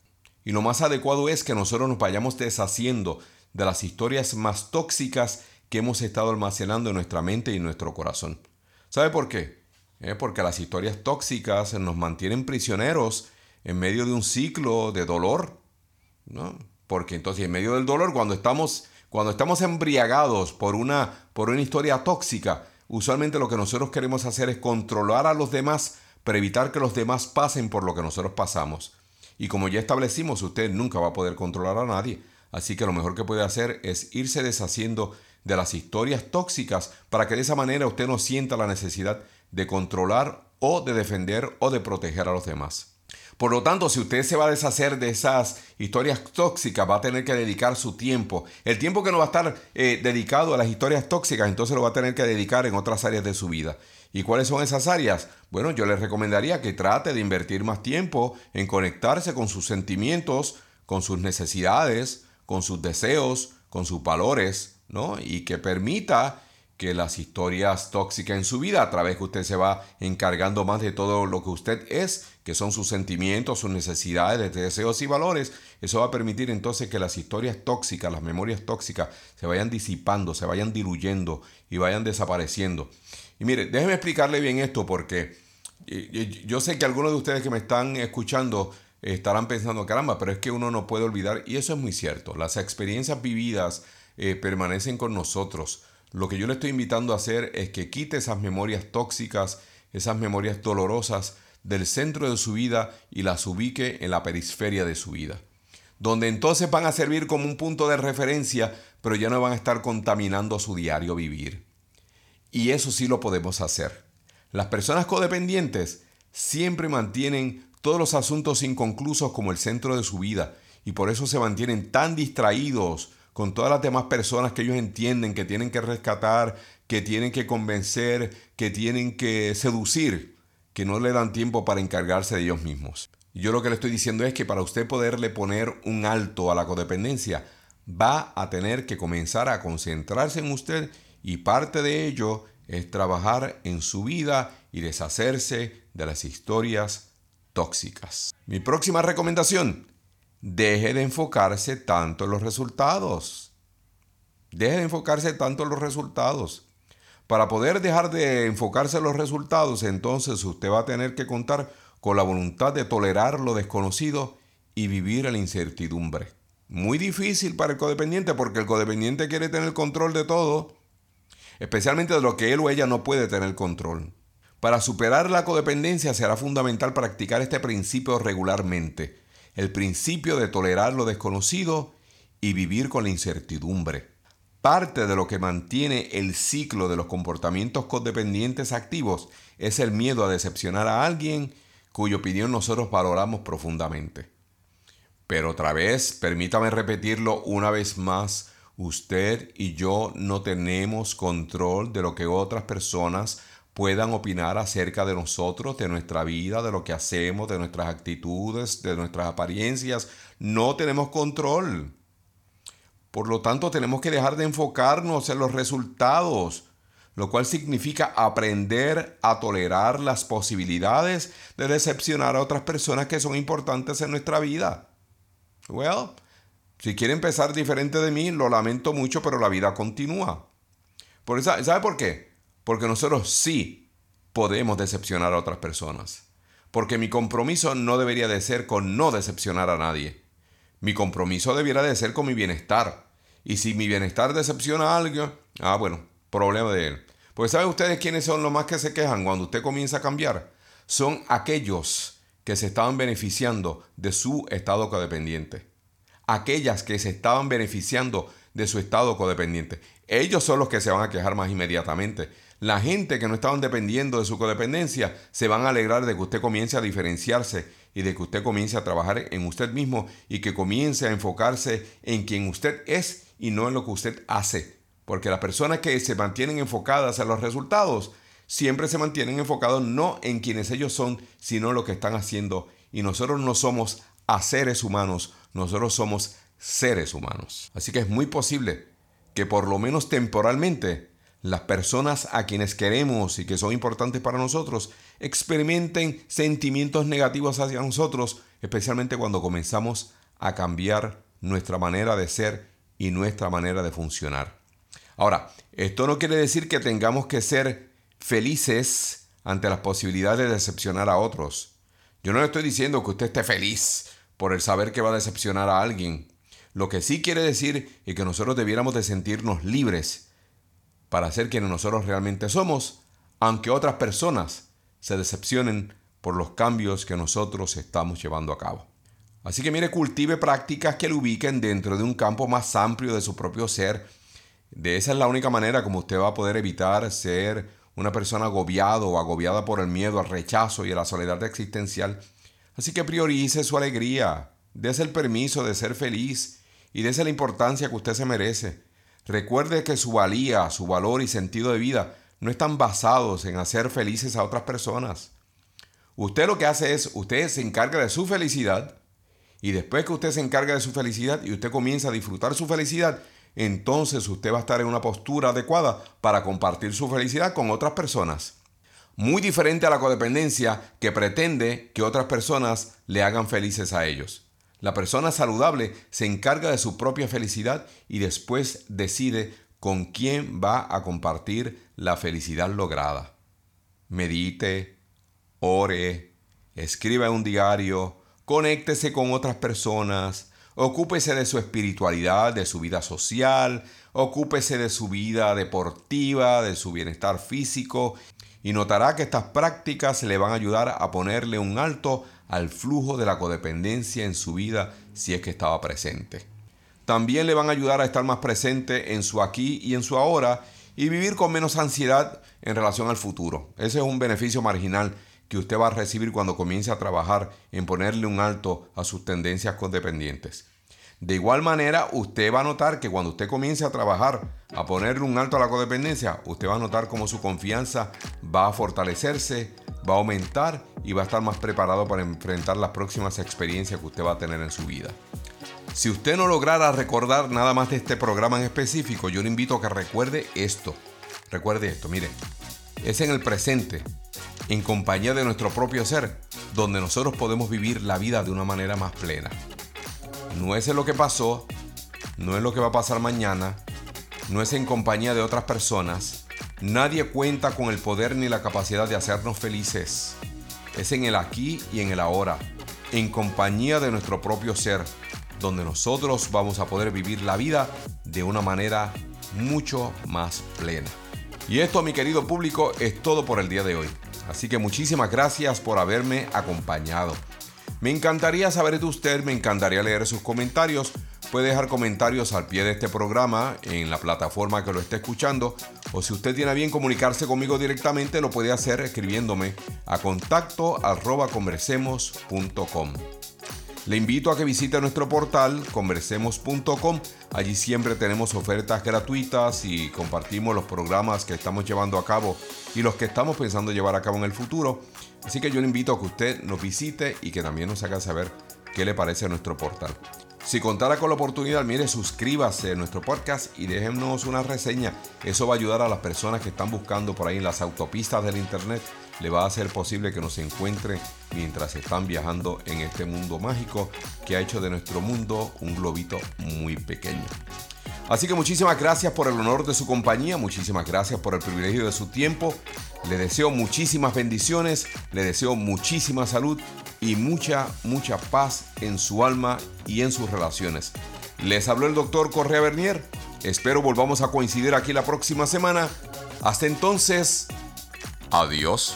Speaker 1: Y lo más adecuado es que nosotros nos vayamos deshaciendo de las historias más tóxicas que hemos estado almacenando en nuestra mente y en nuestro corazón. ¿Sabe por qué? Eh, porque las historias tóxicas nos mantienen prisioneros en medio de un ciclo de dolor. ¿no? Porque entonces en medio del dolor, cuando estamos, cuando estamos embriagados por una, por una historia tóxica, usualmente lo que nosotros queremos hacer es controlar a los demás para evitar que los demás pasen por lo que nosotros pasamos. Y como ya establecimos, usted nunca va a poder controlar a nadie. Así que lo mejor que puede hacer es irse deshaciendo de las historias tóxicas para que de esa manera usted no sienta la necesidad de controlar o de defender o de proteger a los demás. Por lo tanto, si usted se va a deshacer de esas historias tóxicas, va a tener que dedicar su tiempo. El tiempo que no va a estar eh, dedicado a las historias tóxicas, entonces lo va a tener que dedicar en otras áreas de su vida. ¿Y cuáles son esas áreas? Bueno, yo le recomendaría que trate de invertir más tiempo en conectarse con sus sentimientos, con sus necesidades, con sus deseos, con sus valores, ¿no? Y que permita que las historias tóxicas en su vida, a través que usted se va encargando más de todo lo que usted es, que son sus sentimientos, sus necesidades, deseos y valores, eso va a permitir entonces que las historias tóxicas, las memorias tóxicas, se vayan disipando, se vayan diluyendo y vayan desapareciendo. Y mire, déjeme explicarle bien esto porque yo sé que algunos de ustedes que me están escuchando estarán pensando, caramba, pero es que uno no puede olvidar, y eso es muy cierto, las experiencias vividas eh, permanecen con nosotros. Lo que yo le estoy invitando a hacer es que quite esas memorias tóxicas, esas memorias dolorosas del centro de su vida y las ubique en la periferia de su vida. Donde entonces van a servir como un punto de referencia, pero ya no van a estar contaminando su diario vivir. Y eso sí lo podemos hacer. Las personas codependientes siempre mantienen todos los asuntos inconclusos como el centro de su vida y por eso se mantienen tan distraídos con todas las demás personas que ellos entienden que tienen que rescatar, que tienen que convencer, que tienen que seducir, que no le dan tiempo para encargarse de ellos mismos. yo lo que le estoy diciendo es que para usted poderle poner un alto a la codependencia, va a tener que comenzar a concentrarse en usted y parte de ello es trabajar en su vida y deshacerse de las historias tóxicas. Mi próxima recomendación, deje de enfocarse tanto en los resultados. Deje de enfocarse tanto en los resultados. Para poder dejar de enfocarse en los resultados, entonces usted va a tener que contar con la voluntad de tolerar lo desconocido y vivir en la incertidumbre. Muy difícil para el codependiente porque el codependiente quiere tener control de todo, especialmente de lo que él o ella no puede tener control. Para superar la codependencia será fundamental practicar este principio regularmente, el principio de tolerar lo desconocido y vivir con la incertidumbre. Parte de lo que mantiene el ciclo de los comportamientos codependientes activos es el miedo a decepcionar a alguien cuya opinión nosotros valoramos profundamente. Pero otra vez, permítame repetirlo una vez más, usted y yo no tenemos control de lo que otras personas puedan opinar acerca de nosotros, de nuestra vida, de lo que hacemos, de nuestras actitudes, de nuestras apariencias. No tenemos control. Por lo tanto, tenemos que dejar de enfocarnos en los resultados, lo cual significa aprender a tolerar las posibilidades de decepcionar a otras personas que son importantes en nuestra vida. Well, si quiere empezar diferente de mí, lo lamento mucho, pero la vida continúa. Por eso, ¿Sabe por qué? Porque nosotros sí podemos decepcionar a otras personas. Porque mi compromiso no debería de ser con no decepcionar a nadie. Mi compromiso debiera de ser con mi bienestar. Y si mi bienestar decepciona a alguien, ah, bueno, problema de él. Porque ¿saben ustedes quiénes son los más que se quejan cuando usted comienza a cambiar? Son aquellos que se estaban beneficiando de su estado codependiente. Aquellas que se estaban beneficiando de su estado codependiente. Ellos son los que se van a quejar más inmediatamente. La gente que no estaban dependiendo de su codependencia se van a alegrar de que usted comience a diferenciarse y de que usted comience a trabajar en usted mismo y que comience a enfocarse en quien usted es y no en lo que usted hace. Porque las personas que se mantienen enfocadas en los resultados siempre se mantienen enfocados no en quienes ellos son, sino en lo que están haciendo. Y nosotros no somos a seres humanos, nosotros somos seres humanos. Así que es muy posible que por lo menos temporalmente las personas a quienes queremos y que son importantes para nosotros experimenten sentimientos negativos hacia nosotros, especialmente cuando comenzamos a cambiar nuestra manera de ser y nuestra manera de funcionar. Ahora, esto no quiere decir que tengamos que ser felices ante las posibilidades de decepcionar a otros. Yo no le estoy diciendo que usted esté feliz por el saber que va a decepcionar a alguien. Lo que sí quiere decir es que nosotros debiéramos de sentirnos libres para ser quienes nosotros realmente somos, aunque otras personas se decepcionen por los cambios que nosotros estamos llevando a cabo. Así que mire, cultive prácticas que lo ubiquen dentro de un campo más amplio de su propio ser. De esa es la única manera como usted va a poder evitar ser una persona agobiado o agobiada por el miedo, al rechazo y a la soledad existencial. Así que priorice su alegría, dése el permiso de ser feliz y dése la importancia que usted se merece. Recuerde que su valía, su valor y sentido de vida no están basados en hacer felices a otras personas. Usted lo que hace es, usted se encarga de su felicidad y después que usted se encarga de su felicidad y usted comienza a disfrutar su felicidad, entonces usted va a estar en una postura adecuada para compartir su felicidad con otras personas. Muy diferente a la codependencia que pretende que otras personas le hagan felices a ellos. La persona saludable se encarga de su propia felicidad y después decide con quién va a compartir la felicidad lograda. Medite, ore, escriba un diario, conéctese con otras personas, ocúpese de su espiritualidad, de su vida social, ocúpese de su vida deportiva, de su bienestar físico y notará que estas prácticas le van a ayudar a ponerle un alto al flujo de la codependencia en su vida si es que estaba presente. También le van a ayudar a estar más presente en su aquí y en su ahora y vivir con menos ansiedad en relación al futuro. Ese es un beneficio marginal que usted va a recibir cuando comience a trabajar en ponerle un alto a sus tendencias codependientes. De igual manera, usted va a notar que cuando usted comience a trabajar, a ponerle un alto a la codependencia, usted va a notar cómo su confianza va a fortalecerse, va a aumentar y va a estar más preparado para enfrentar las próximas experiencias que usted va a tener en su vida. Si usted no lograra recordar nada más de este programa en específico, yo le invito a que recuerde esto. Recuerde esto, mire, es en el presente, en compañía de nuestro propio ser, donde nosotros podemos vivir la vida de una manera más plena. No es en lo que pasó, no es lo que va a pasar mañana, no es en compañía de otras personas, Nadie cuenta con el poder ni la capacidad de hacernos felices. Es en el aquí y en el ahora, en compañía de nuestro propio ser, donde nosotros vamos a poder vivir la vida de una manera mucho más plena. Y esto, mi querido público, es todo por el día de hoy. Así que muchísimas gracias por haberme acompañado. Me encantaría saber de usted, me encantaría leer sus comentarios. Puede dejar comentarios al pie de este programa en la plataforma que lo esté escuchando o si usted tiene a bien comunicarse conmigo directamente lo puede hacer escribiéndome a contacto arroba conversemos.com. Le invito a que visite nuestro portal conversemos.com. Allí siempre tenemos ofertas gratuitas y compartimos los programas que estamos llevando a cabo y los que estamos pensando llevar a cabo en el futuro. Así que yo le invito a que usted nos visite y que también nos haga saber qué le parece nuestro portal. Si contara con la oportunidad, mire, suscríbase a nuestro podcast y déjenos una reseña. Eso va a ayudar a las personas que están buscando por ahí en las autopistas del Internet. Le va a hacer posible que nos encuentren mientras están viajando en este mundo mágico que ha hecho de nuestro mundo un globito muy pequeño. Así que muchísimas gracias por el honor de su compañía, muchísimas gracias por el privilegio de su tiempo. Le deseo muchísimas bendiciones, le deseo muchísima salud y mucha, mucha paz en su alma y en sus relaciones. Les habló el doctor Correa Bernier. Espero volvamos a coincidir aquí la próxima semana. Hasta entonces, adiós.